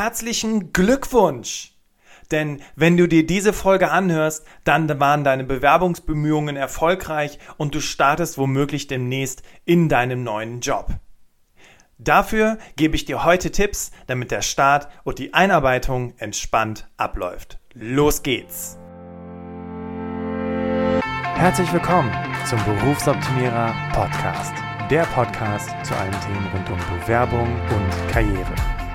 Herzlichen Glückwunsch! Denn wenn du dir diese Folge anhörst, dann waren deine Bewerbungsbemühungen erfolgreich und du startest womöglich demnächst in deinem neuen Job. Dafür gebe ich dir heute Tipps, damit der Start und die Einarbeitung entspannt abläuft. Los geht's! Herzlich willkommen zum Berufsoptimierer Podcast. Der Podcast zu allen Themen rund um Bewerbung und Karriere.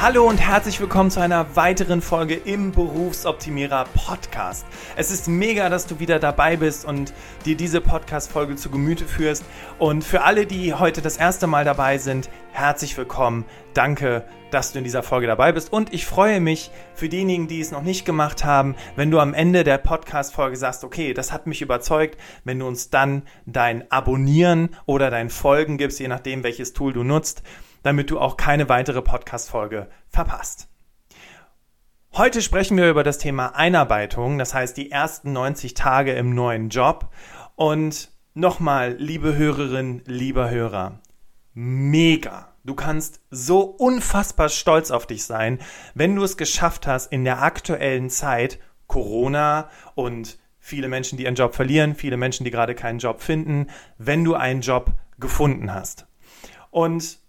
Hallo und herzlich willkommen zu einer weiteren Folge im Berufsoptimierer Podcast. Es ist mega, dass du wieder dabei bist und dir diese Podcast-Folge zu Gemüte führst. Und für alle, die heute das erste Mal dabei sind, herzlich willkommen. Danke, dass du in dieser Folge dabei bist. Und ich freue mich für diejenigen, die es noch nicht gemacht haben, wenn du am Ende der Podcast-Folge sagst, okay, das hat mich überzeugt, wenn du uns dann dein Abonnieren oder dein Folgen gibst, je nachdem, welches Tool du nutzt damit du auch keine weitere Podcast-Folge verpasst. Heute sprechen wir über das Thema Einarbeitung, das heißt die ersten 90 Tage im neuen Job. Und nochmal, liebe Hörerin, lieber Hörer, mega. Du kannst so unfassbar stolz auf dich sein, wenn du es geschafft hast, in der aktuellen Zeit Corona und viele Menschen, die ihren Job verlieren, viele Menschen, die gerade keinen Job finden, wenn du einen Job gefunden hast. Und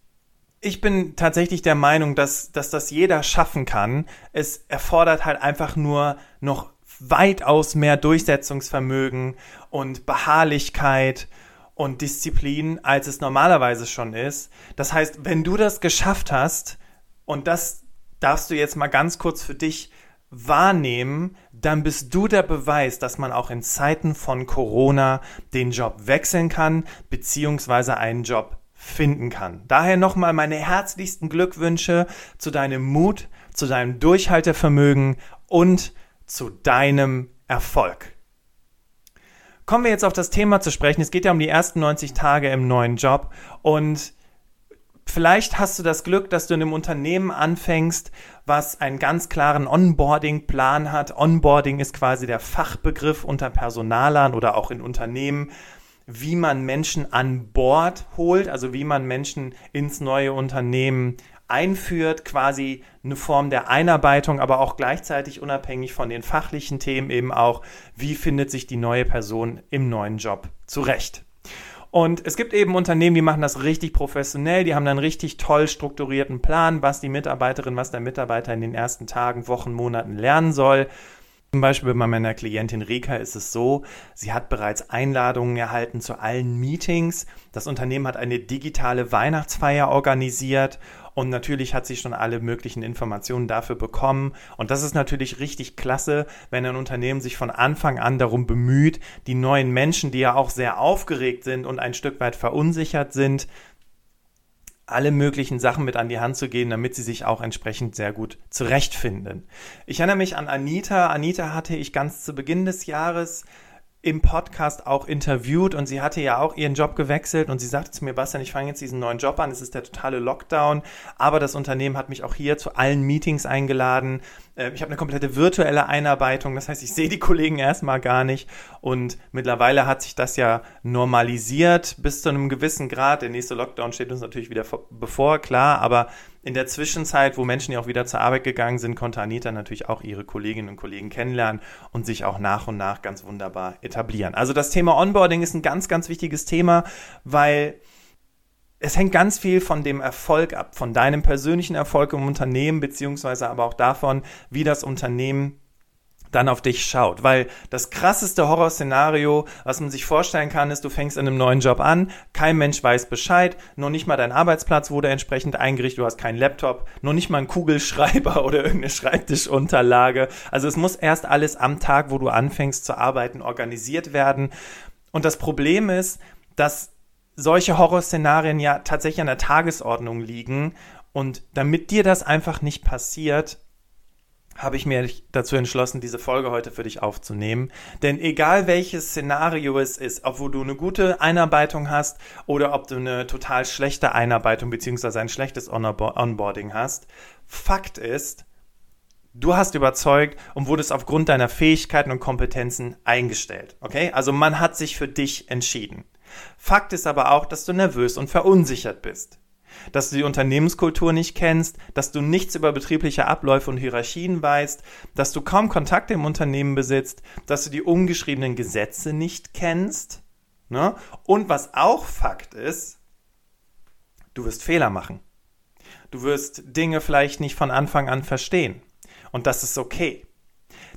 ich bin tatsächlich der Meinung, dass, dass das jeder schaffen kann. Es erfordert halt einfach nur noch weitaus mehr Durchsetzungsvermögen und Beharrlichkeit und Disziplin, als es normalerweise schon ist. Das heißt, wenn du das geschafft hast, und das darfst du jetzt mal ganz kurz für dich wahrnehmen, dann bist du der Beweis, dass man auch in Zeiten von Corona den Job wechseln kann, beziehungsweise einen Job finden kann. Daher nochmal meine herzlichsten Glückwünsche zu deinem Mut, zu deinem Durchhaltevermögen und zu deinem Erfolg. Kommen wir jetzt auf das Thema zu sprechen. Es geht ja um die ersten 90 Tage im neuen Job und vielleicht hast du das Glück, dass du in einem Unternehmen anfängst, was einen ganz klaren Onboarding-Plan hat. Onboarding ist quasi der Fachbegriff unter Personalern oder auch in Unternehmen wie man Menschen an Bord holt, also wie man Menschen ins neue Unternehmen einführt, quasi eine Form der Einarbeitung, aber auch gleichzeitig unabhängig von den fachlichen Themen eben auch, wie findet sich die neue Person im neuen Job zurecht. Und es gibt eben Unternehmen, die machen das richtig professionell, die haben dann richtig toll strukturierten Plan, was die Mitarbeiterin, was der Mitarbeiter in den ersten Tagen, Wochen, Monaten lernen soll. Zum Beispiel bei meiner Klientin Rika ist es so, sie hat bereits Einladungen erhalten zu allen Meetings. Das Unternehmen hat eine digitale Weihnachtsfeier organisiert und natürlich hat sie schon alle möglichen Informationen dafür bekommen. Und das ist natürlich richtig klasse, wenn ein Unternehmen sich von Anfang an darum bemüht, die neuen Menschen, die ja auch sehr aufgeregt sind und ein Stück weit verunsichert sind, alle möglichen Sachen mit an die Hand zu gehen, damit sie sich auch entsprechend sehr gut zurechtfinden. Ich erinnere mich an Anita. Anita hatte ich ganz zu Beginn des Jahres im Podcast auch interviewt und sie hatte ja auch ihren Job gewechselt und sie sagte zu mir, Bastian, ich fange jetzt diesen neuen Job an, es ist der totale Lockdown, aber das Unternehmen hat mich auch hier zu allen Meetings eingeladen. Äh, ich habe eine komplette virtuelle Einarbeitung, das heißt, ich sehe die Kollegen erstmal gar nicht und mittlerweile hat sich das ja normalisiert bis zu einem gewissen Grad. Der nächste Lockdown steht uns natürlich wieder bevor, klar, aber in der Zwischenzeit, wo Menschen ja auch wieder zur Arbeit gegangen sind, konnte Anita natürlich auch ihre Kolleginnen und Kollegen kennenlernen und sich auch nach und nach ganz wunderbar etablieren. Also das Thema Onboarding ist ein ganz, ganz wichtiges Thema, weil es hängt ganz viel von dem Erfolg ab, von deinem persönlichen Erfolg im Unternehmen, beziehungsweise aber auch davon, wie das Unternehmen dann auf dich schaut. Weil das krasseste Horrorszenario, was man sich vorstellen kann, ist, du fängst in einem neuen Job an, kein Mensch weiß Bescheid, noch nicht mal dein Arbeitsplatz wurde entsprechend eingerichtet, du hast keinen Laptop, noch nicht mal einen Kugelschreiber oder irgendeine Schreibtischunterlage. Also es muss erst alles am Tag, wo du anfängst zu arbeiten, organisiert werden. Und das Problem ist, dass solche Horrorszenarien ja tatsächlich an der Tagesordnung liegen. Und damit dir das einfach nicht passiert, habe ich mir dazu entschlossen, diese Folge heute für dich aufzunehmen. Denn egal welches Szenario es ist, ob du eine gute Einarbeitung hast oder ob du eine total schlechte Einarbeitung bzw. ein schlechtes Onboarding hast, Fakt ist, du hast überzeugt und wurdest aufgrund deiner Fähigkeiten und Kompetenzen eingestellt. Okay? Also man hat sich für dich entschieden. Fakt ist aber auch, dass du nervös und verunsichert bist dass du die Unternehmenskultur nicht kennst, dass du nichts über betriebliche Abläufe und Hierarchien weißt, dass du kaum Kontakte im Unternehmen besitzt, dass du die ungeschriebenen Gesetze nicht kennst. Ne? Und was auch Fakt ist, du wirst Fehler machen. Du wirst Dinge vielleicht nicht von Anfang an verstehen. Und das ist okay.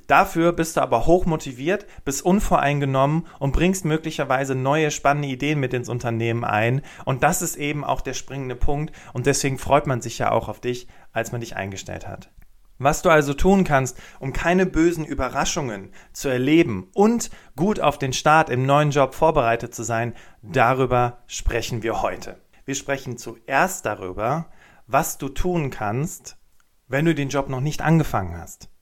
Dafür bist du aber hochmotiviert, bist unvoreingenommen und bringst möglicherweise neue spannende Ideen mit ins Unternehmen ein. Und das ist eben auch der springende Punkt. Und deswegen freut man sich ja auch auf dich, als man dich eingestellt hat. Was du also tun kannst, um keine bösen Überraschungen zu erleben und gut auf den Start im neuen Job vorbereitet zu sein, darüber sprechen wir heute. Wir sprechen zuerst darüber, was du tun kannst, wenn du den Job noch nicht angefangen hast.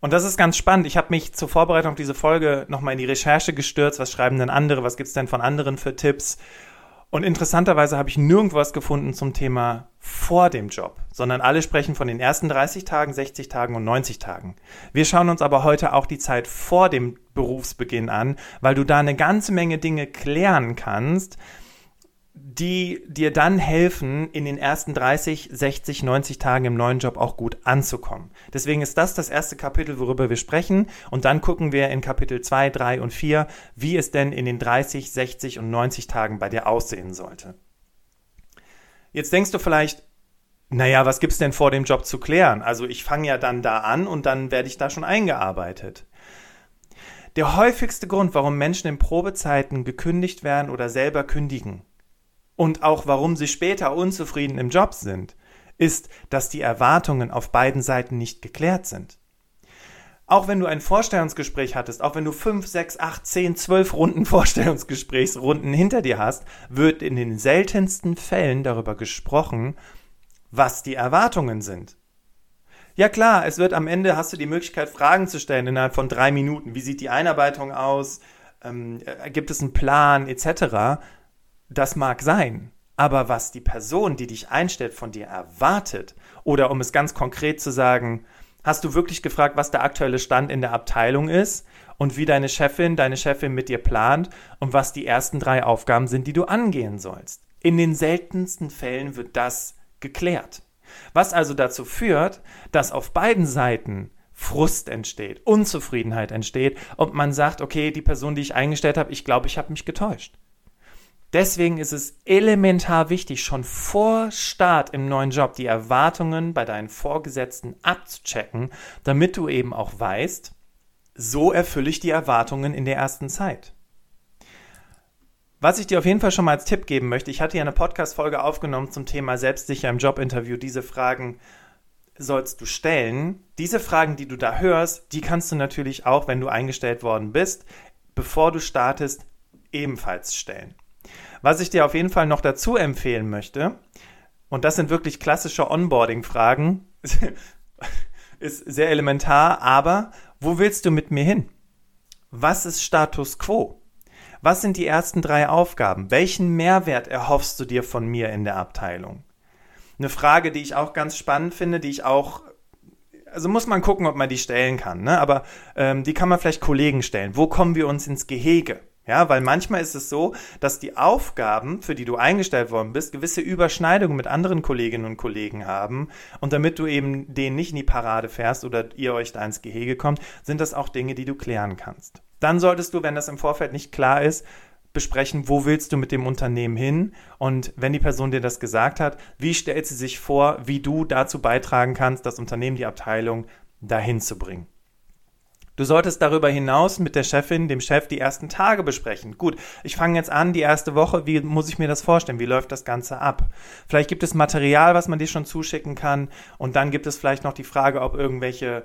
Und das ist ganz spannend. Ich habe mich zur Vorbereitung auf diese Folge nochmal in die Recherche gestürzt. Was schreiben denn andere? Was gibt es denn von anderen für Tipps? Und interessanterweise habe ich nirgendwo was gefunden zum Thema vor dem Job, sondern alle sprechen von den ersten 30 Tagen, 60 Tagen und 90 Tagen. Wir schauen uns aber heute auch die Zeit vor dem Berufsbeginn an, weil du da eine ganze Menge Dinge klären kannst, die dir dann helfen, in den ersten 30, 60, 90 Tagen im neuen Job auch gut anzukommen. Deswegen ist das das erste Kapitel, worüber wir sprechen. Und dann gucken wir in Kapitel 2, 3 und 4, wie es denn in den 30, 60 und 90 Tagen bei dir aussehen sollte. Jetzt denkst du vielleicht, naja, was gibt's denn vor dem Job zu klären? Also ich fange ja dann da an und dann werde ich da schon eingearbeitet. Der häufigste Grund, warum Menschen in Probezeiten gekündigt werden oder selber kündigen, und auch warum sie später unzufrieden im Job sind, ist, dass die Erwartungen auf beiden Seiten nicht geklärt sind. Auch wenn du ein Vorstellungsgespräch hattest, auch wenn du fünf, sechs, acht, zehn, zwölf Runden Vorstellungsgesprächsrunden hinter dir hast, wird in den seltensten Fällen darüber gesprochen, was die Erwartungen sind. Ja klar, es wird am Ende, hast du die Möglichkeit, Fragen zu stellen innerhalb von drei Minuten. Wie sieht die Einarbeitung aus? Ähm, äh, gibt es einen Plan etc.? Das mag sein, aber was die Person, die dich einstellt, von dir erwartet, oder um es ganz konkret zu sagen, hast du wirklich gefragt, was der aktuelle Stand in der Abteilung ist und wie deine Chefin, deine Chefin mit dir plant und was die ersten drei Aufgaben sind, die du angehen sollst. In den seltensten Fällen wird das geklärt. Was also dazu führt, dass auf beiden Seiten Frust entsteht, Unzufriedenheit entsteht und man sagt, okay, die Person, die ich eingestellt habe, ich glaube, ich habe mich getäuscht. Deswegen ist es elementar wichtig, schon vor Start im neuen Job die Erwartungen bei deinen Vorgesetzten abzuchecken, damit du eben auch weißt, so erfülle ich die Erwartungen in der ersten Zeit. Was ich dir auf jeden Fall schon mal als Tipp geben möchte, ich hatte ja eine Podcast-Folge aufgenommen zum Thema selbstsicher im Jobinterview. Diese Fragen sollst du stellen. Diese Fragen, die du da hörst, die kannst du natürlich auch, wenn du eingestellt worden bist, bevor du startest, ebenfalls stellen. Was ich dir auf jeden Fall noch dazu empfehlen möchte, und das sind wirklich klassische Onboarding-Fragen, ist sehr elementar, aber wo willst du mit mir hin? Was ist Status quo? Was sind die ersten drei Aufgaben? Welchen Mehrwert erhoffst du dir von mir in der Abteilung? Eine Frage, die ich auch ganz spannend finde, die ich auch, also muss man gucken, ob man die stellen kann, ne? aber ähm, die kann man vielleicht Kollegen stellen. Wo kommen wir uns ins Gehege? Ja, weil manchmal ist es so, dass die Aufgaben, für die du eingestellt worden bist, gewisse Überschneidungen mit anderen Kolleginnen und Kollegen haben. Und damit du eben denen nicht in die Parade fährst oder ihr euch da ins Gehege kommt, sind das auch Dinge, die du klären kannst. Dann solltest du, wenn das im Vorfeld nicht klar ist, besprechen, wo willst du mit dem Unternehmen hin? Und wenn die Person dir das gesagt hat, wie stellt sie sich vor, wie du dazu beitragen kannst, das Unternehmen, die Abteilung dahin zu bringen? Du solltest darüber hinaus mit der Chefin, dem Chef, die ersten Tage besprechen. Gut, ich fange jetzt an, die erste Woche, wie muss ich mir das vorstellen? Wie läuft das Ganze ab? Vielleicht gibt es Material, was man dir schon zuschicken kann. Und dann gibt es vielleicht noch die Frage, ob irgendwelche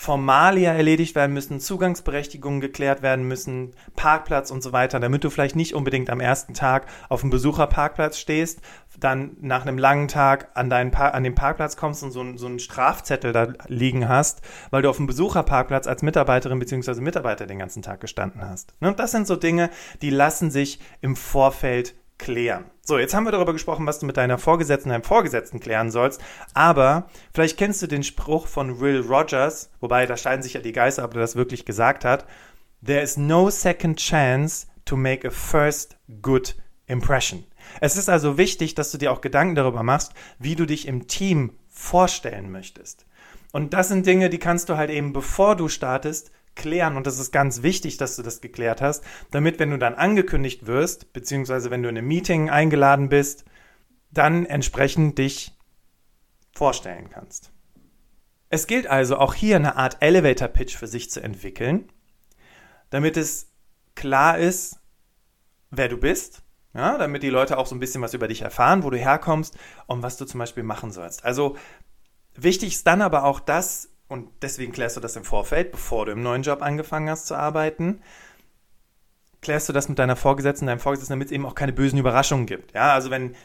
Formalia erledigt werden müssen, Zugangsberechtigungen geklärt werden müssen, Parkplatz und so weiter, damit du vielleicht nicht unbedingt am ersten Tag auf dem Besucherparkplatz stehst, dann nach einem langen Tag an, deinen an den Parkplatz kommst und so, ein, so einen Strafzettel da liegen hast, weil du auf dem Besucherparkplatz als Mitarbeiterin bzw. Mitarbeiter den ganzen Tag gestanden hast. Und ne, das sind so Dinge, die lassen sich im Vorfeld klären. So, jetzt haben wir darüber gesprochen, was du mit deiner Vorgesetzten, deinem Vorgesetzten klären sollst. Aber vielleicht kennst du den Spruch von Will Rogers, wobei da scheiden sich ja die Geister, ob er das wirklich gesagt hat. There is no second chance to make a first good impression. Es ist also wichtig, dass du dir auch Gedanken darüber machst, wie du dich im Team vorstellen möchtest. Und das sind Dinge, die kannst du halt eben, bevor du startest, klären und das ist ganz wichtig, dass du das geklärt hast, damit, wenn du dann angekündigt wirst, beziehungsweise wenn du in einem Meeting eingeladen bist, dann entsprechend dich vorstellen kannst. Es gilt also auch hier eine Art Elevator Pitch für sich zu entwickeln, damit es klar ist, wer du bist, ja, damit die Leute auch so ein bisschen was über dich erfahren, wo du herkommst und was du zum Beispiel machen sollst. Also wichtig ist dann aber auch das, und deswegen klärst du das im Vorfeld, bevor du im neuen Job angefangen hast zu arbeiten, klärst du das mit deiner Vorgesetzten, deinem Vorgesetzten, damit es eben auch keine bösen Überraschungen gibt. Ja, also wenn,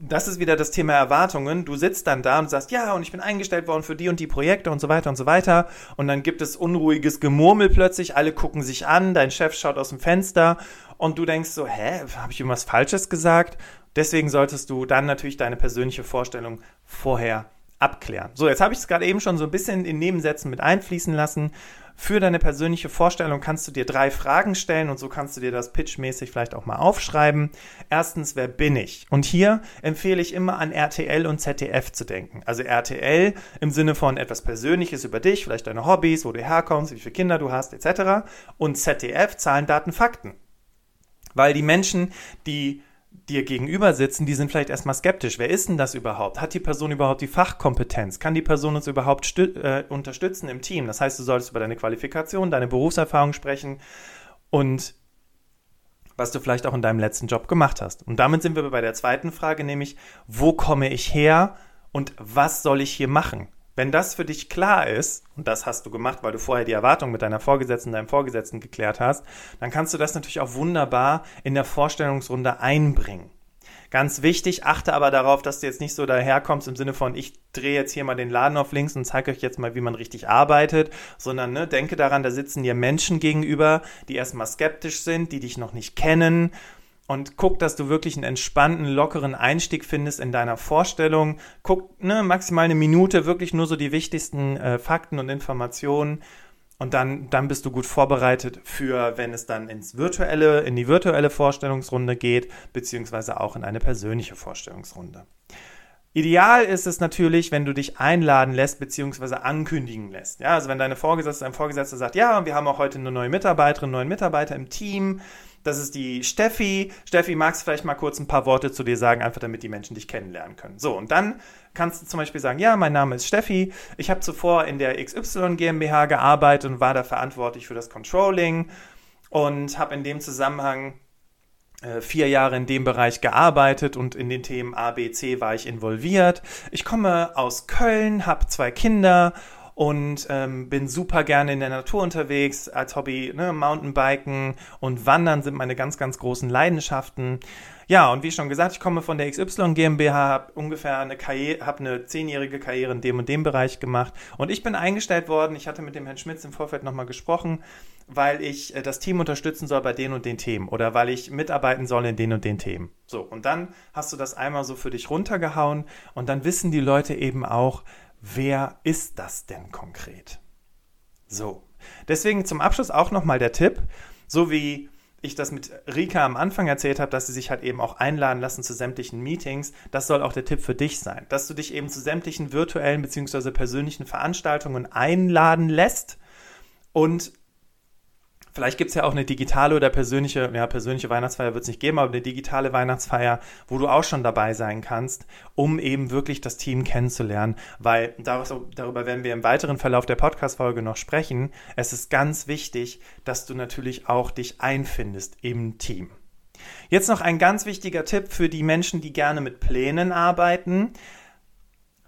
das ist wieder das Thema Erwartungen. Du sitzt dann da und sagst, ja, und ich bin eingestellt worden für die und die Projekte und so weiter und so weiter. Und dann gibt es unruhiges Gemurmel plötzlich, alle gucken sich an, dein Chef schaut aus dem Fenster und du denkst so, hä, habe ich irgendwas Falsches gesagt? Deswegen solltest du dann natürlich deine persönliche Vorstellung vorher abklären. So, jetzt habe ich es gerade eben schon so ein bisschen in Nebensätzen mit einfließen lassen. Für deine persönliche Vorstellung kannst du dir drei Fragen stellen und so kannst du dir das pitchmäßig vielleicht auch mal aufschreiben. Erstens, wer bin ich? Und hier empfehle ich immer an RTL und ZDF zu denken. Also RTL im Sinne von etwas Persönliches über dich, vielleicht deine Hobbys, wo du herkommst, wie viele Kinder du hast, etc. Und ZDF Zahlen, Daten, Fakten. Weil die Menschen, die dir gegenüber sitzen, die sind vielleicht erstmal skeptisch. Wer ist denn das überhaupt? Hat die Person überhaupt die Fachkompetenz? Kann die Person uns überhaupt äh, unterstützen im Team? Das heißt, du solltest über deine Qualifikation, deine Berufserfahrung sprechen und was du vielleicht auch in deinem letzten Job gemacht hast. Und damit sind wir bei der zweiten Frage, nämlich, wo komme ich her und was soll ich hier machen? Wenn das für dich klar ist, und das hast du gemacht, weil du vorher die Erwartung mit deiner Vorgesetzten, deinem Vorgesetzten geklärt hast, dann kannst du das natürlich auch wunderbar in der Vorstellungsrunde einbringen. Ganz wichtig, achte aber darauf, dass du jetzt nicht so daherkommst im Sinne von, ich drehe jetzt hier mal den Laden auf links und zeige euch jetzt mal, wie man richtig arbeitet, sondern ne, denke daran, da sitzen dir Menschen gegenüber, die erstmal skeptisch sind, die dich noch nicht kennen und guck, dass du wirklich einen entspannten, lockeren Einstieg findest in deiner Vorstellung. Guck ne, maximal eine Minute, wirklich nur so die wichtigsten äh, Fakten und Informationen. Und dann, dann bist du gut vorbereitet für, wenn es dann ins virtuelle, in die virtuelle Vorstellungsrunde geht, beziehungsweise auch in eine persönliche Vorstellungsrunde. Ideal ist es natürlich, wenn du dich einladen lässt, beziehungsweise ankündigen lässt. Ja, also wenn deine Vorgesetzte, dein Vorgesetzter sagt, ja, wir haben auch heute eine neue Mitarbeiterin, einen neuen Mitarbeiter im Team, das ist die Steffi. Steffi, magst du vielleicht mal kurz ein paar Worte zu dir sagen, einfach damit die Menschen dich kennenlernen können. So, und dann kannst du zum Beispiel sagen, ja, mein Name ist Steffi. Ich habe zuvor in der XY GmbH gearbeitet und war da verantwortlich für das Controlling und habe in dem Zusammenhang äh, vier Jahre in dem Bereich gearbeitet und in den Themen A, B, C war ich involviert. Ich komme aus Köln, habe zwei Kinder und ähm, bin super gerne in der Natur unterwegs als Hobby. Ne? Mountainbiken und Wandern sind meine ganz, ganz großen Leidenschaften. Ja, und wie schon gesagt, ich komme von der XY GmbH, habe ungefähr eine Karriere, habe eine zehnjährige Karriere in dem und dem Bereich gemacht und ich bin eingestellt worden. Ich hatte mit dem Herrn Schmitz im Vorfeld nochmal gesprochen, weil ich äh, das Team unterstützen soll bei den und den Themen oder weil ich mitarbeiten soll in den und den Themen. So, und dann hast du das einmal so für dich runtergehauen und dann wissen die Leute eben auch, wer ist das denn konkret? So, deswegen zum Abschluss auch nochmal der Tipp, so wie ich das mit Rika am Anfang erzählt habe, dass sie sich halt eben auch einladen lassen zu sämtlichen Meetings, das soll auch der Tipp für dich sein, dass du dich eben zu sämtlichen virtuellen bzw. persönlichen Veranstaltungen einladen lässt und Vielleicht gibt es ja auch eine digitale oder persönliche, ja, persönliche Weihnachtsfeier wird es nicht geben, aber eine digitale Weihnachtsfeier, wo du auch schon dabei sein kannst, um eben wirklich das Team kennenzulernen, weil darüber werden wir im weiteren Verlauf der Podcast-Folge noch sprechen. Es ist ganz wichtig, dass du natürlich auch dich einfindest im Team. Jetzt noch ein ganz wichtiger Tipp für die Menschen, die gerne mit Plänen arbeiten.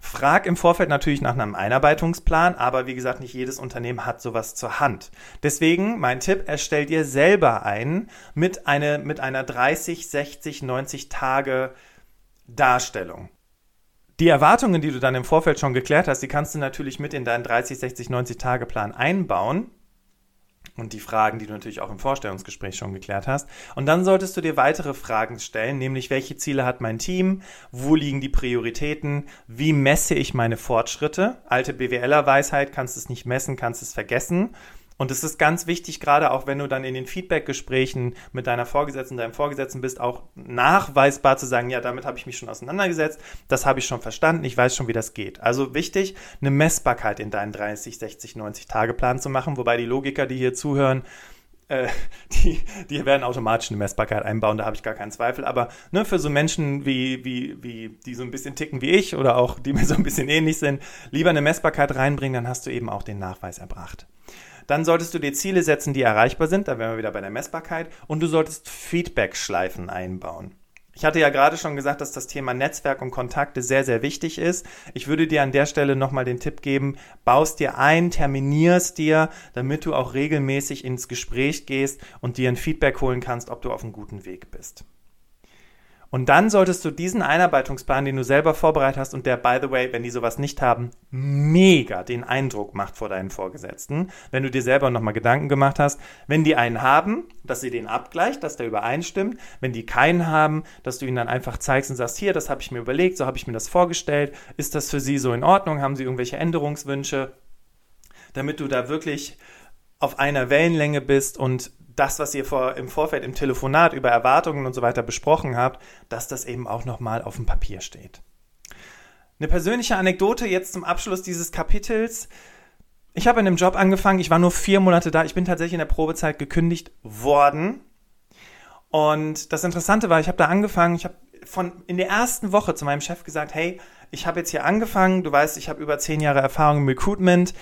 Frag im Vorfeld natürlich nach einem Einarbeitungsplan, aber wie gesagt, nicht jedes Unternehmen hat sowas zur Hand. Deswegen mein Tipp, erstell dir selber einen mit, eine, mit einer 30, 60, 90 Tage Darstellung. Die Erwartungen, die du dann im Vorfeld schon geklärt hast, die kannst du natürlich mit in deinen 30, 60, 90 Tage Plan einbauen und die Fragen, die du natürlich auch im Vorstellungsgespräch schon geklärt hast. Und dann solltest du dir weitere Fragen stellen, nämlich welche Ziele hat mein Team, wo liegen die Prioritäten, wie messe ich meine Fortschritte. Alte BWLer-Weisheit, kannst es nicht messen, kannst es vergessen. Und es ist ganz wichtig, gerade auch wenn du dann in den Feedback-Gesprächen mit deiner Vorgesetzten, deinem Vorgesetzten bist, auch nachweisbar zu sagen, ja, damit habe ich mich schon auseinandergesetzt, das habe ich schon verstanden, ich weiß schon, wie das geht. Also wichtig, eine Messbarkeit in deinen 30, 60, 90 Tage Plan zu machen, wobei die Logiker, die hier zuhören, äh, die, die werden automatisch eine Messbarkeit einbauen, da habe ich gar keinen Zweifel. Aber ne, für so Menschen wie, wie, wie, die so ein bisschen ticken wie ich oder auch die mir so ein bisschen ähnlich sind, lieber eine Messbarkeit reinbringen, dann hast du eben auch den Nachweis erbracht. Dann solltest du dir Ziele setzen, die erreichbar sind. Da wären wir wieder bei der Messbarkeit. Und du solltest Feedback-Schleifen einbauen. Ich hatte ja gerade schon gesagt, dass das Thema Netzwerk und Kontakte sehr, sehr wichtig ist. Ich würde dir an der Stelle nochmal den Tipp geben, baust dir ein, terminierst dir, damit du auch regelmäßig ins Gespräch gehst und dir ein Feedback holen kannst, ob du auf einem guten Weg bist. Und dann solltest du diesen Einarbeitungsplan, den du selber vorbereitet hast und der, by the way, wenn die sowas nicht haben, mega den Eindruck macht vor deinen Vorgesetzten, wenn du dir selber nochmal Gedanken gemacht hast, wenn die einen haben, dass sie den abgleicht, dass der übereinstimmt, wenn die keinen haben, dass du ihnen dann einfach zeigst und sagst, hier, das habe ich mir überlegt, so habe ich mir das vorgestellt, ist das für sie so in Ordnung, haben sie irgendwelche Änderungswünsche, damit du da wirklich auf einer Wellenlänge bist und das, was ihr vor, im Vorfeld im Telefonat über Erwartungen und so weiter besprochen habt, dass das eben auch nochmal auf dem Papier steht. Eine persönliche Anekdote jetzt zum Abschluss dieses Kapitels. Ich habe in einem Job angefangen, ich war nur vier Monate da, ich bin tatsächlich in der Probezeit gekündigt worden. Und das Interessante war, ich habe da angefangen, ich habe von in der ersten Woche zu meinem Chef gesagt, hey, ich habe jetzt hier angefangen, du weißt, ich habe über zehn Jahre Erfahrung im Recruitment.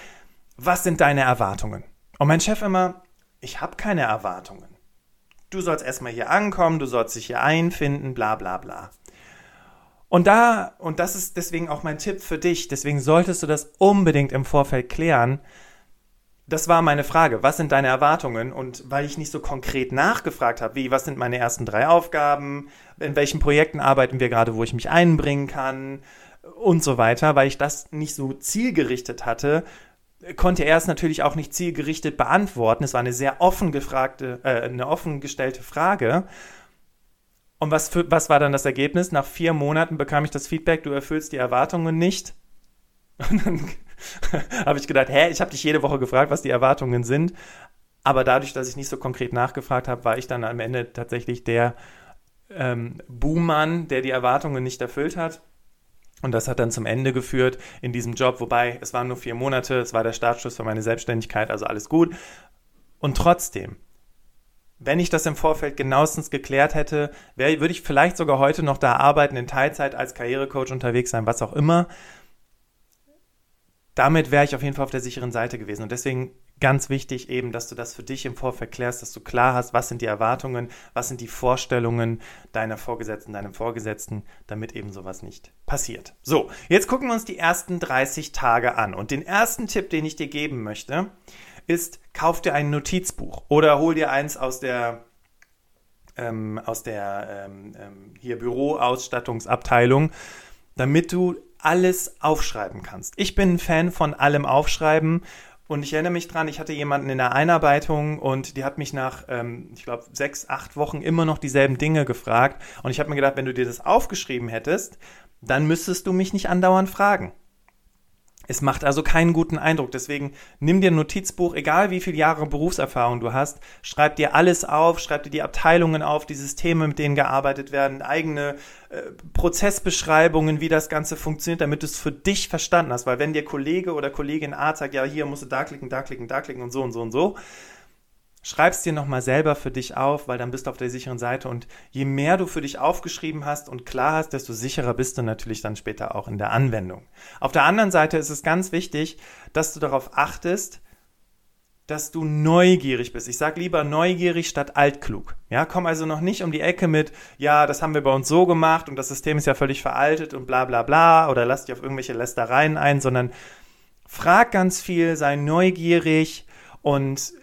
Was sind deine Erwartungen? Und mein Chef immer, ich habe keine Erwartungen. Du sollst erstmal hier ankommen, du sollst dich hier einfinden, bla bla bla. Und da, und das ist deswegen auch mein Tipp für dich, deswegen solltest du das unbedingt im Vorfeld klären. Das war meine Frage, was sind deine Erwartungen? Und weil ich nicht so konkret nachgefragt habe, wie, was sind meine ersten drei Aufgaben, in welchen Projekten arbeiten wir gerade, wo ich mich einbringen kann und so weiter, weil ich das nicht so zielgerichtet hatte, konnte er es natürlich auch nicht zielgerichtet beantworten. Es war eine sehr offen gefragte, äh, eine offen gestellte Frage. Und was, für, was war dann das Ergebnis? Nach vier Monaten bekam ich das Feedback, du erfüllst die Erwartungen nicht. Und dann habe ich gedacht, hä, ich habe dich jede Woche gefragt, was die Erwartungen sind. Aber dadurch, dass ich nicht so konkret nachgefragt habe, war ich dann am Ende tatsächlich der ähm, Buhmann, der die Erwartungen nicht erfüllt hat. Und das hat dann zum Ende geführt in diesem Job, wobei es waren nur vier Monate, es war der Startschuss für meine Selbstständigkeit, also alles gut. Und trotzdem, wenn ich das im Vorfeld genauestens geklärt hätte, wär, würde ich vielleicht sogar heute noch da arbeiten, in Teilzeit als Karrierecoach unterwegs sein, was auch immer. Damit wäre ich auf jeden Fall auf der sicheren Seite gewesen. Und deswegen ganz wichtig eben, dass du das für dich im Vorfeld klärst, dass du klar hast, was sind die Erwartungen, was sind die Vorstellungen deiner Vorgesetzten, deinem Vorgesetzten, damit eben sowas nicht passiert. So, jetzt gucken wir uns die ersten 30 Tage an. Und den ersten Tipp, den ich dir geben möchte, ist, kauf dir ein Notizbuch oder hol dir eins aus der ähm, aus der ähm, ähm, hier Büroausstattungsabteilung, damit du alles aufschreiben kannst. Ich bin ein Fan von allem aufschreiben und ich erinnere mich dran, ich hatte jemanden in der Einarbeitung und die hat mich nach, ähm, ich glaube, sechs, acht Wochen immer noch dieselben Dinge gefragt. Und ich habe mir gedacht, wenn du dir das aufgeschrieben hättest, dann müsstest du mich nicht andauernd fragen. Es macht also keinen guten Eindruck. Deswegen nimm dir ein Notizbuch, egal wie viele Jahre Berufserfahrung du hast, schreib dir alles auf, schreib dir die Abteilungen auf, die Systeme, mit denen gearbeitet werden, eigene äh, Prozessbeschreibungen, wie das Ganze funktioniert, damit du es für dich verstanden hast. Weil wenn dir Kollege oder Kollegin A sagt, ja, hier musst du da klicken, da klicken, da klicken und so und so und so, Schreib's dir nochmal selber für dich auf, weil dann bist du auf der sicheren Seite und je mehr du für dich aufgeschrieben hast und klar hast, desto sicherer bist du natürlich dann später auch in der Anwendung. Auf der anderen Seite ist es ganz wichtig, dass du darauf achtest, dass du neugierig bist. Ich sag lieber neugierig statt altklug. Ja, komm also noch nicht um die Ecke mit, ja, das haben wir bei uns so gemacht und das System ist ja völlig veraltet und bla bla bla oder lass dich auf irgendwelche Lästereien ein, sondern frag ganz viel, sei neugierig und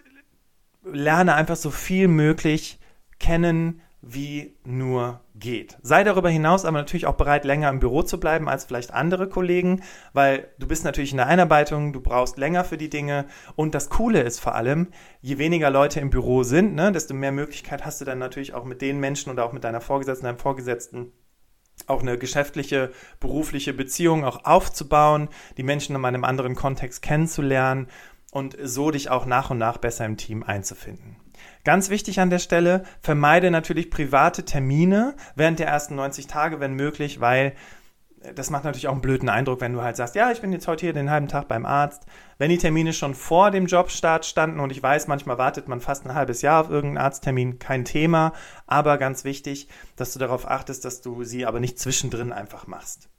lerne einfach so viel möglich kennen, wie nur geht. Sei darüber hinaus aber natürlich auch bereit, länger im Büro zu bleiben als vielleicht andere Kollegen, weil du bist natürlich in der Einarbeitung, du brauchst länger für die Dinge und das Coole ist vor allem, je weniger Leute im Büro sind, ne, desto mehr Möglichkeit hast du dann natürlich auch mit den Menschen oder auch mit deiner Vorgesetzten, deinem Vorgesetzten auch eine geschäftliche, berufliche Beziehung auch aufzubauen, die Menschen in einem anderen Kontext kennenzulernen und so dich auch nach und nach besser im Team einzufinden. Ganz wichtig an der Stelle, vermeide natürlich private Termine während der ersten 90 Tage, wenn möglich, weil das macht natürlich auch einen blöden Eindruck, wenn du halt sagst, ja, ich bin jetzt heute hier den halben Tag beim Arzt. Wenn die Termine schon vor dem Jobstart standen und ich weiß, manchmal wartet man fast ein halbes Jahr auf irgendeinen Arzttermin, kein Thema, aber ganz wichtig, dass du darauf achtest, dass du sie aber nicht zwischendrin einfach machst.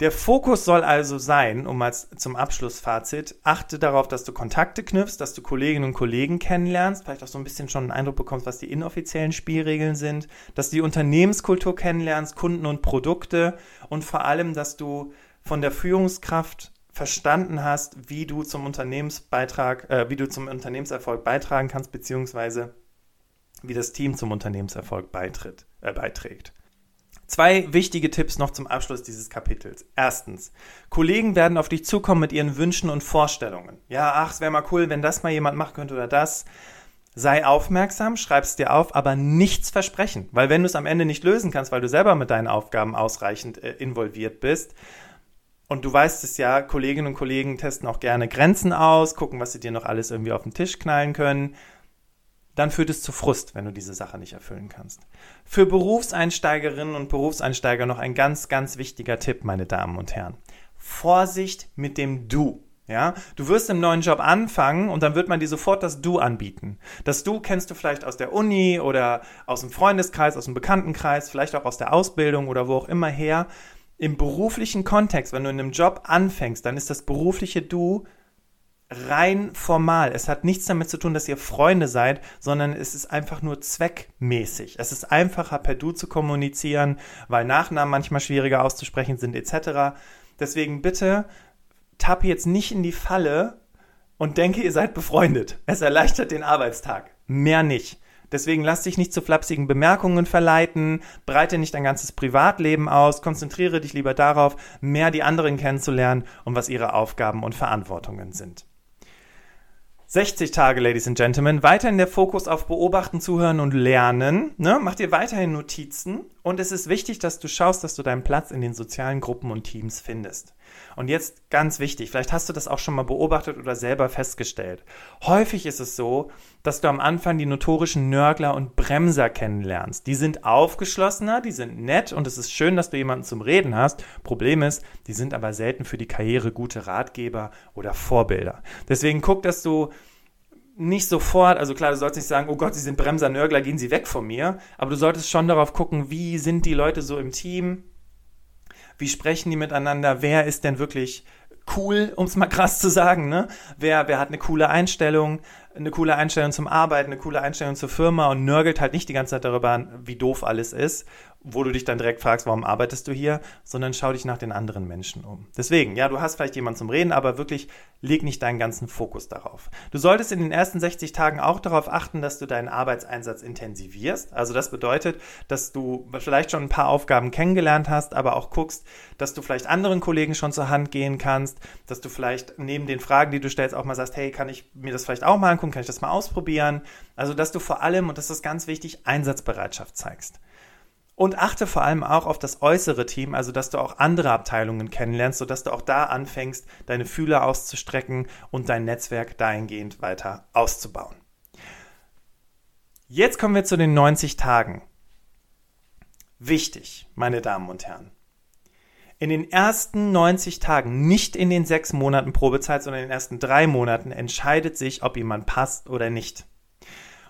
Der Fokus soll also sein, um mal zum Abschlussfazit, achte darauf, dass du Kontakte knüpfst, dass du Kolleginnen und Kollegen kennenlernst, vielleicht auch so ein bisschen schon einen Eindruck bekommst, was die inoffiziellen Spielregeln sind, dass du die Unternehmenskultur kennenlernst, Kunden und Produkte und vor allem, dass du von der Führungskraft verstanden hast, wie du zum Unternehmensbeitrag, äh, wie du zum Unternehmenserfolg beitragen kannst, beziehungsweise wie das Team zum Unternehmenserfolg beitritt, äh, beiträgt. Zwei wichtige Tipps noch zum Abschluss dieses Kapitels. Erstens, Kollegen werden auf dich zukommen mit ihren Wünschen und Vorstellungen. Ja, ach, es wäre mal cool, wenn das mal jemand machen könnte oder das. Sei aufmerksam, schreib es dir auf, aber nichts versprechen. Weil wenn du es am Ende nicht lösen kannst, weil du selber mit deinen Aufgaben ausreichend äh, involviert bist, und du weißt es ja, Kolleginnen und Kollegen testen auch gerne Grenzen aus, gucken, was sie dir noch alles irgendwie auf den Tisch knallen können dann führt es zu Frust, wenn du diese Sache nicht erfüllen kannst. Für Berufseinsteigerinnen und Berufseinsteiger noch ein ganz, ganz wichtiger Tipp, meine Damen und Herren. Vorsicht mit dem Du. Ja, du wirst im neuen Job anfangen und dann wird man dir sofort das Du anbieten. Das Du kennst du vielleicht aus der Uni oder aus dem Freundeskreis, aus dem Bekanntenkreis, vielleicht auch aus der Ausbildung oder wo auch immer her. Im beruflichen Kontext, wenn du in einem Job anfängst, dann ist das berufliche Du rein formal. Es hat nichts damit zu tun, dass ihr Freunde seid, sondern es ist einfach nur zweckmäßig. Es ist einfacher per Du zu kommunizieren, weil Nachnamen manchmal schwieriger auszusprechen sind etc. Deswegen bitte tapp jetzt nicht in die Falle und denke, ihr seid befreundet. Es erleichtert den Arbeitstag. Mehr nicht. Deswegen lass dich nicht zu flapsigen Bemerkungen verleiten, breite nicht dein ganzes Privatleben aus, konzentriere dich lieber darauf, mehr die anderen kennenzulernen und was ihre Aufgaben und Verantwortungen sind. 60 Tage, Ladies and Gentlemen. Weiterhin der Fokus auf Beobachten, Zuhören und Lernen. Ne? Mach dir weiterhin Notizen. Und es ist wichtig, dass du schaust, dass du deinen Platz in den sozialen Gruppen und Teams findest. Und jetzt ganz wichtig, vielleicht hast du das auch schon mal beobachtet oder selber festgestellt. Häufig ist es so, dass du am Anfang die notorischen Nörgler und Bremser kennenlernst. Die sind aufgeschlossener, die sind nett und es ist schön, dass du jemanden zum Reden hast. Problem ist, die sind aber selten für die Karriere gute Ratgeber oder Vorbilder. Deswegen guck, dass du nicht sofort, also klar, du sollst nicht sagen, oh Gott, sie sind Bremser, Nörgler, gehen sie weg von mir, aber du solltest schon darauf gucken, wie sind die Leute so im Team, wie sprechen die miteinander, wer ist denn wirklich cool, um es mal krass zu sagen, ne? Wer, wer hat eine coole Einstellung, eine coole Einstellung zum Arbeiten, eine coole Einstellung zur Firma und nörgelt halt nicht die ganze Zeit darüber, wie doof alles ist wo du dich dann direkt fragst, warum arbeitest du hier, sondern schau dich nach den anderen Menschen um. Deswegen, ja, du hast vielleicht jemanden zum Reden, aber wirklich leg nicht deinen ganzen Fokus darauf. Du solltest in den ersten 60 Tagen auch darauf achten, dass du deinen Arbeitseinsatz intensivierst. Also das bedeutet, dass du vielleicht schon ein paar Aufgaben kennengelernt hast, aber auch guckst, dass du vielleicht anderen Kollegen schon zur Hand gehen kannst, dass du vielleicht neben den Fragen, die du stellst, auch mal sagst, hey, kann ich mir das vielleicht auch mal angucken, kann ich das mal ausprobieren? Also, dass du vor allem, und das ist ganz wichtig, Einsatzbereitschaft zeigst. Und achte vor allem auch auf das äußere Team, also dass du auch andere Abteilungen kennenlernst, sodass du auch da anfängst, deine Fühler auszustrecken und dein Netzwerk dahingehend weiter auszubauen. Jetzt kommen wir zu den 90 Tagen. Wichtig, meine Damen und Herren. In den ersten 90 Tagen, nicht in den sechs Monaten Probezeit, sondern in den ersten drei Monaten entscheidet sich, ob jemand passt oder nicht.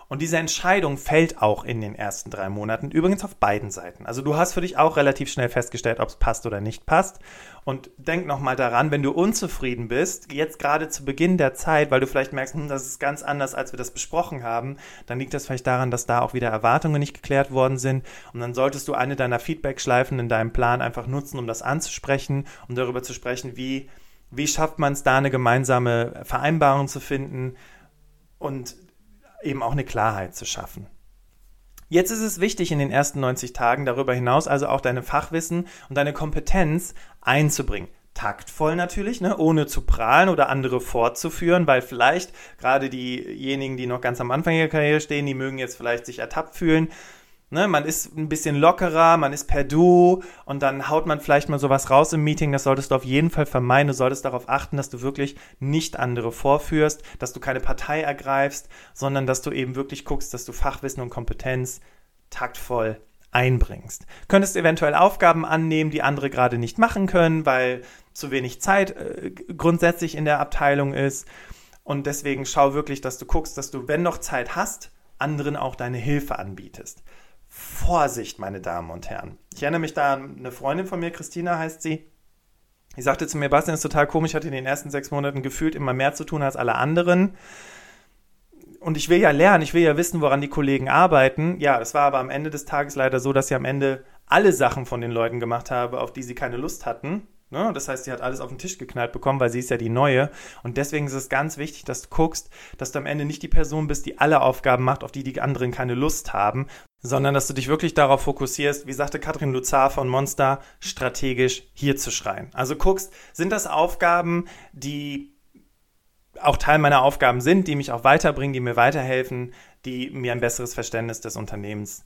Und diese Entscheidung fällt auch in den ersten drei Monaten, übrigens auf beiden Seiten. Also du hast für dich auch relativ schnell festgestellt, ob es passt oder nicht passt. Und denk nochmal daran, wenn du unzufrieden bist, jetzt gerade zu Beginn der Zeit, weil du vielleicht merkst, hm, das ist ganz anders, als wir das besprochen haben, dann liegt das vielleicht daran, dass da auch wieder Erwartungen nicht geklärt worden sind. Und dann solltest du eine deiner Feedback-Schleifen in deinem Plan einfach nutzen, um das anzusprechen, um darüber zu sprechen, wie, wie schafft man es da, eine gemeinsame Vereinbarung zu finden. Und eben auch eine Klarheit zu schaffen. Jetzt ist es wichtig, in den ersten 90 Tagen darüber hinaus also auch deine Fachwissen und deine Kompetenz einzubringen. Taktvoll natürlich, ne? ohne zu prahlen oder andere fortzuführen, weil vielleicht gerade diejenigen, die noch ganz am Anfang ihrer Karriere stehen, die mögen jetzt vielleicht sich ertappt fühlen Ne, man ist ein bisschen lockerer, man ist per Du und dann haut man vielleicht mal sowas raus im Meeting. Das solltest du auf jeden Fall vermeiden. Du solltest darauf achten, dass du wirklich nicht andere vorführst, dass du keine Partei ergreifst, sondern dass du eben wirklich guckst, dass du Fachwissen und Kompetenz taktvoll einbringst. Könntest eventuell Aufgaben annehmen, die andere gerade nicht machen können, weil zu wenig Zeit äh, grundsätzlich in der Abteilung ist. Und deswegen schau wirklich, dass du guckst, dass du, wenn noch Zeit hast, anderen auch deine Hilfe anbietest. Vorsicht, meine Damen und Herren. Ich erinnere mich da an eine Freundin von mir, Christina heißt sie. Die sagte zu mir, Bastian ist total komisch, ich hatte in den ersten sechs Monaten gefühlt immer mehr zu tun als alle anderen. Und ich will ja lernen, ich will ja wissen, woran die Kollegen arbeiten. Ja, es war aber am Ende des Tages leider so, dass sie am Ende alle Sachen von den Leuten gemacht habe, auf die sie keine Lust hatten. Ne? Das heißt, sie hat alles auf den Tisch geknallt bekommen, weil sie ist ja die Neue. Und deswegen ist es ganz wichtig, dass du guckst, dass du am Ende nicht die Person bist, die alle Aufgaben macht, auf die die anderen keine Lust haben, sondern dass du dich wirklich darauf fokussierst, wie sagte Katrin Luzar von Monster, strategisch hier zu schreien. Also guckst, sind das Aufgaben, die auch Teil meiner Aufgaben sind, die mich auch weiterbringen, die mir weiterhelfen, die mir ein besseres Verständnis des Unternehmens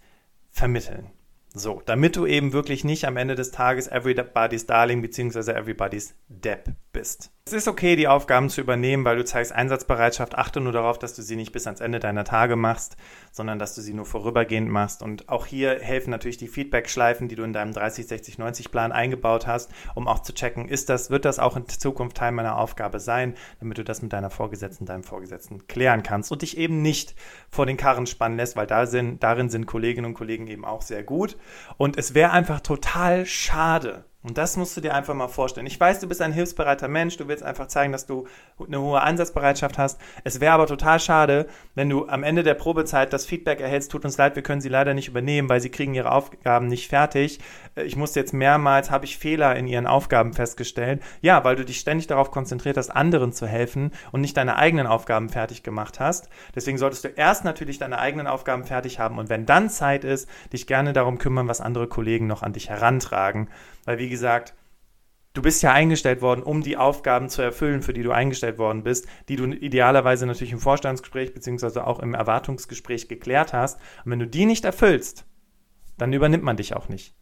vermitteln. So, damit du eben wirklich nicht am Ende des Tages everybody's Darling bzw. everybody's Depp bist. Es ist okay, die Aufgaben zu übernehmen, weil du zeigst Einsatzbereitschaft. Achte nur darauf, dass du sie nicht bis ans Ende deiner Tage machst, sondern dass du sie nur vorübergehend machst. Und auch hier helfen natürlich die Feedback-Schleifen, die du in deinem 30, 60, 90 Plan eingebaut hast, um auch zu checken, ist das, wird das auch in Zukunft Teil meiner Aufgabe sein, damit du das mit deiner Vorgesetzten, deinem Vorgesetzten klären kannst und dich eben nicht vor den Karren spannen lässt, weil da sind, darin sind Kolleginnen und Kollegen eben auch sehr gut. Und es wäre einfach total schade, und das musst du dir einfach mal vorstellen. Ich weiß, du bist ein hilfsbereiter Mensch, du willst einfach zeigen, dass du eine hohe Einsatzbereitschaft hast. Es wäre aber total schade, wenn du am Ende der Probezeit das Feedback erhältst, tut uns leid, wir können sie leider nicht übernehmen, weil sie kriegen ihre Aufgaben nicht fertig. Äh, ich musste jetzt mehrmals, habe ich Fehler in ihren Aufgaben festgestellt. Ja, weil du dich ständig darauf konzentriert hast, anderen zu helfen und nicht deine eigenen Aufgaben fertig gemacht hast. Deswegen solltest du erst natürlich deine eigenen Aufgaben fertig haben und wenn dann Zeit ist, dich gerne darum kümmern, was andere Kollegen noch an dich herantragen. Weil, wie gesagt, du bist ja eingestellt worden, um die Aufgaben zu erfüllen, für die du eingestellt worden bist, die du idealerweise natürlich im Vorstandsgespräch beziehungsweise auch im Erwartungsgespräch geklärt hast. Und wenn du die nicht erfüllst, dann übernimmt man dich auch nicht.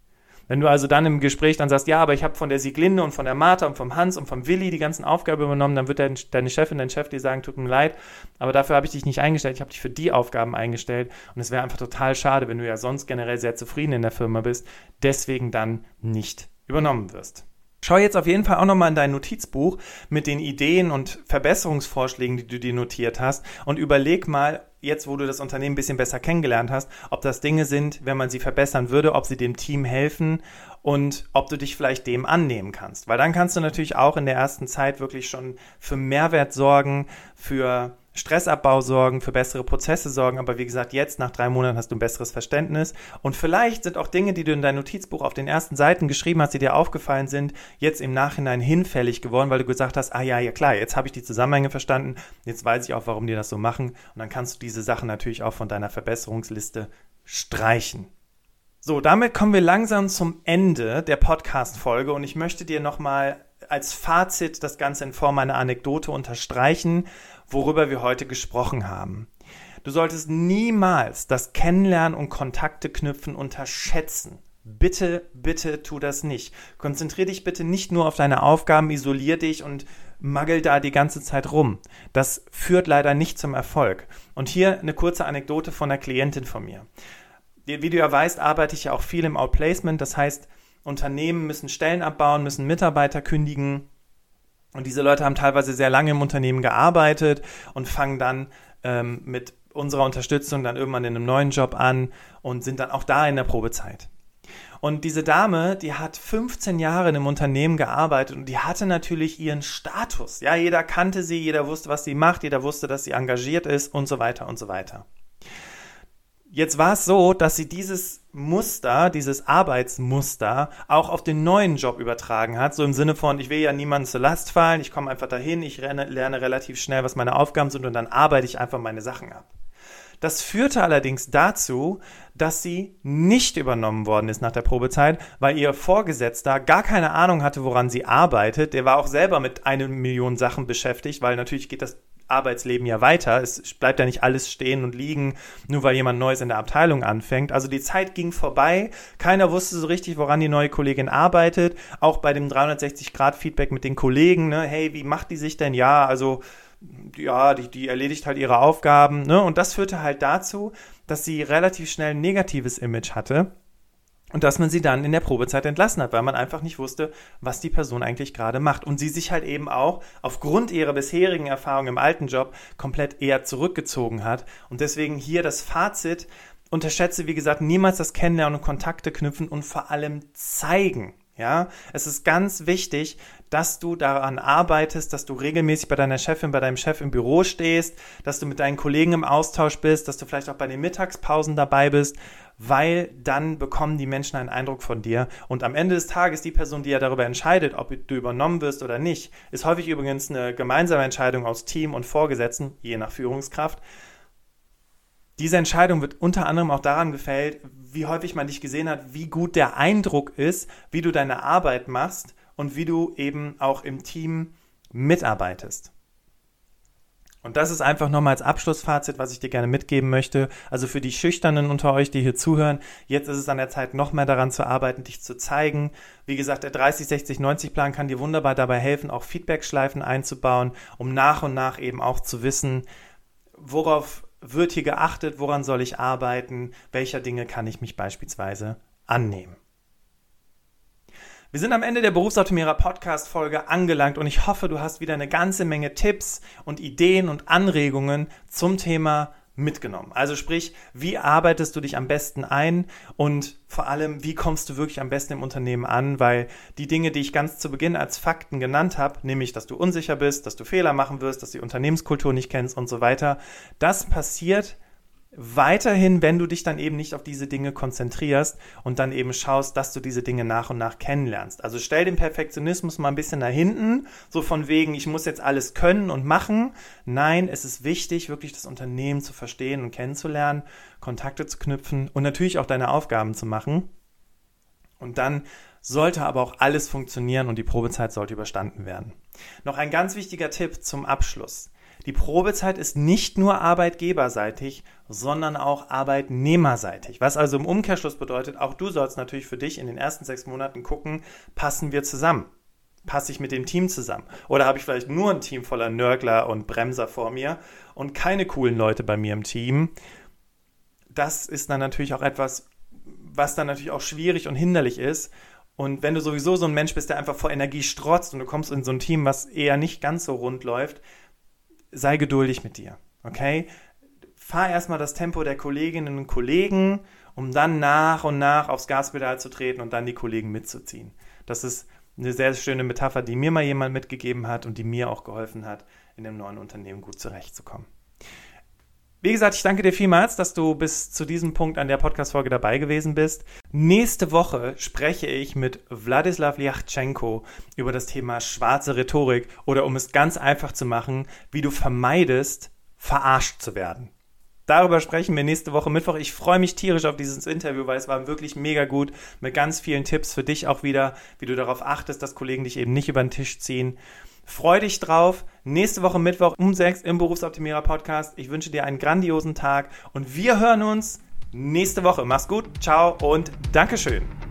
Wenn du also dann im Gespräch dann sagst, ja, aber ich habe von der Sieglinde und von der Martha und vom Hans und vom Willi die ganzen Aufgaben übernommen, dann wird dein, deine Chefin, dein Chef dir sagen, tut mir leid, aber dafür habe ich dich nicht eingestellt, ich habe dich für die Aufgaben eingestellt und es wäre einfach total schade, wenn du ja sonst generell sehr zufrieden in der Firma bist, deswegen dann nicht übernommen wirst. Schau jetzt auf jeden Fall auch nochmal in dein Notizbuch mit den Ideen und Verbesserungsvorschlägen, die du dir notiert hast und überleg mal, jetzt wo du das Unternehmen ein bisschen besser kennengelernt hast, ob das Dinge sind, wenn man sie verbessern würde, ob sie dem Team helfen und ob du dich vielleicht dem annehmen kannst. Weil dann kannst du natürlich auch in der ersten Zeit wirklich schon für Mehrwert sorgen, für Stressabbau sorgen, für bessere Prozesse sorgen. Aber wie gesagt, jetzt nach drei Monaten hast du ein besseres Verständnis. Und vielleicht sind auch Dinge, die du in dein Notizbuch auf den ersten Seiten geschrieben hast, die dir aufgefallen sind, jetzt im Nachhinein hinfällig geworden, weil du gesagt hast, ah ja, ja klar, jetzt habe ich die Zusammenhänge verstanden. Jetzt weiß ich auch, warum die das so machen. Und dann kannst du diese Sachen natürlich auch von deiner Verbesserungsliste streichen. So, damit kommen wir langsam zum Ende der Podcast-Folge und ich möchte dir nochmal als Fazit das Ganze in Form einer Anekdote unterstreichen worüber wir heute gesprochen haben. Du solltest niemals das Kennenlernen und Kontakte knüpfen unterschätzen. Bitte, bitte tu das nicht. Konzentrier dich bitte nicht nur auf deine Aufgaben, isolier dich und maggel da die ganze Zeit rum. Das führt leider nicht zum Erfolg. Und hier eine kurze Anekdote von einer Klientin von mir. Wie du ja weißt, arbeite ich ja auch viel im Outplacement. Das heißt, Unternehmen müssen Stellen abbauen, müssen Mitarbeiter kündigen und diese Leute haben teilweise sehr lange im Unternehmen gearbeitet und fangen dann ähm, mit unserer Unterstützung dann irgendwann in einem neuen Job an und sind dann auch da in der Probezeit. Und diese Dame, die hat 15 Jahre in einem Unternehmen gearbeitet und die hatte natürlich ihren Status. Ja, jeder kannte sie, jeder wusste, was sie macht, jeder wusste, dass sie engagiert ist und so weiter und so weiter. Jetzt war es so, dass sie dieses Muster, dieses Arbeitsmuster auch auf den neuen Job übertragen hat. So im Sinne von, ich will ja niemanden zur Last fallen, ich komme einfach dahin, ich lerne, lerne relativ schnell, was meine Aufgaben sind und dann arbeite ich einfach meine Sachen ab. Das führte allerdings dazu, dass sie nicht übernommen worden ist nach der Probezeit, weil ihr Vorgesetzter gar keine Ahnung hatte, woran sie arbeitet. Der war auch selber mit einer Million Sachen beschäftigt, weil natürlich geht das Arbeitsleben ja weiter. Es bleibt ja nicht alles stehen und liegen, nur weil jemand Neues in der Abteilung anfängt. Also die Zeit ging vorbei. Keiner wusste so richtig, woran die neue Kollegin arbeitet. Auch bei dem 360-Grad-Feedback mit den Kollegen. Ne? Hey, wie macht die sich denn? Ja, also ja, die, die erledigt halt ihre Aufgaben. Ne? Und das führte halt dazu, dass sie relativ schnell ein negatives Image hatte und dass man sie dann in der Probezeit entlassen hat, weil man einfach nicht wusste, was die Person eigentlich gerade macht. Und sie sich halt eben auch aufgrund ihrer bisherigen Erfahrung im alten Job komplett eher zurückgezogen hat. Und deswegen hier das Fazit, unterschätze, wie gesagt, niemals das Kennenlernen und Kontakte knüpfen und vor allem zeigen. Ja, es ist ganz wichtig, dass du daran arbeitest, dass du regelmäßig bei deiner Chefin, bei deinem Chef im Büro stehst, dass du mit deinen Kollegen im Austausch bist, dass du vielleicht auch bei den Mittagspausen dabei bist, weil dann bekommen die Menschen einen Eindruck von dir. Und am Ende des Tages die Person, die ja darüber entscheidet, ob du übernommen wirst oder nicht, ist häufig übrigens eine gemeinsame Entscheidung aus Team und Vorgesetzten, je nach Führungskraft. Diese Entscheidung wird unter anderem auch daran gefällt, wie häufig man dich gesehen hat, wie gut der Eindruck ist, wie du deine Arbeit machst und wie du eben auch im Team mitarbeitest. Und das ist einfach nochmal als Abschlussfazit, was ich dir gerne mitgeben möchte. Also für die Schüchternen unter euch, die hier zuhören, jetzt ist es an der Zeit, noch mehr daran zu arbeiten, dich zu zeigen. Wie gesagt, der 30, 60, 90 Plan kann dir wunderbar dabei helfen, auch Feedbackschleifen einzubauen, um nach und nach eben auch zu wissen, worauf wird hier geachtet, woran soll ich arbeiten, welcher Dinge kann ich mich beispielsweise annehmen. Wir sind am Ende der Berufsoptimierer Podcast Folge angelangt und ich hoffe, du hast wieder eine ganze Menge Tipps und Ideen und Anregungen zum Thema mitgenommen. Also sprich, wie arbeitest du dich am besten ein und vor allem, wie kommst du wirklich am besten im Unternehmen an, weil die Dinge, die ich ganz zu Beginn als Fakten genannt habe, nämlich, dass du unsicher bist, dass du Fehler machen wirst, dass du die Unternehmenskultur nicht kennst und so weiter, das passiert weiterhin, wenn du dich dann eben nicht auf diese Dinge konzentrierst und dann eben schaust, dass du diese Dinge nach und nach kennenlernst. Also stell den Perfektionismus mal ein bisschen nach hinten, so von wegen, ich muss jetzt alles können und machen. Nein, es ist wichtig, wirklich das Unternehmen zu verstehen und kennenzulernen, Kontakte zu knüpfen und natürlich auch deine Aufgaben zu machen. Und dann sollte aber auch alles funktionieren und die Probezeit sollte überstanden werden. Noch ein ganz wichtiger Tipp zum Abschluss. Die Probezeit ist nicht nur arbeitgeberseitig, sondern auch arbeitnehmerseitig. Was also im Umkehrschluss bedeutet, auch du sollst natürlich für dich in den ersten sechs Monaten gucken, passen wir zusammen? Passe ich mit dem Team zusammen? Oder habe ich vielleicht nur ein Team voller Nörgler und Bremser vor mir und keine coolen Leute bei mir im Team? Das ist dann natürlich auch etwas, was dann natürlich auch schwierig und hinderlich ist. Und wenn du sowieso so ein Mensch bist, der einfach vor Energie strotzt und du kommst in so ein Team, was eher nicht ganz so rund läuft, sei geduldig mit dir, okay? Fahr erstmal das Tempo der Kolleginnen und Kollegen, um dann nach und nach aufs Gaspedal zu treten und dann die Kollegen mitzuziehen. Das ist eine sehr schöne Metapher, die mir mal jemand mitgegeben hat und die mir auch geholfen hat, in dem neuen Unternehmen gut zurechtzukommen. Wie gesagt, ich danke dir vielmals, dass du bis zu diesem Punkt an der Podcast-Folge dabei gewesen bist. Nächste Woche spreche ich mit Wladislav Liachchenko über das Thema schwarze Rhetorik oder um es ganz einfach zu machen, wie du vermeidest, verarscht zu werden. Darüber sprechen wir nächste Woche Mittwoch. Ich freue mich tierisch auf dieses Interview, weil es war wirklich mega gut mit ganz vielen Tipps für dich auch wieder, wie du darauf achtest, dass Kollegen dich eben nicht über den Tisch ziehen. Freu dich drauf. Nächste Woche Mittwoch um 6 im Berufsoptimierer Podcast. Ich wünsche dir einen grandiosen Tag und wir hören uns nächste Woche. Mach's gut, ciao und Dankeschön.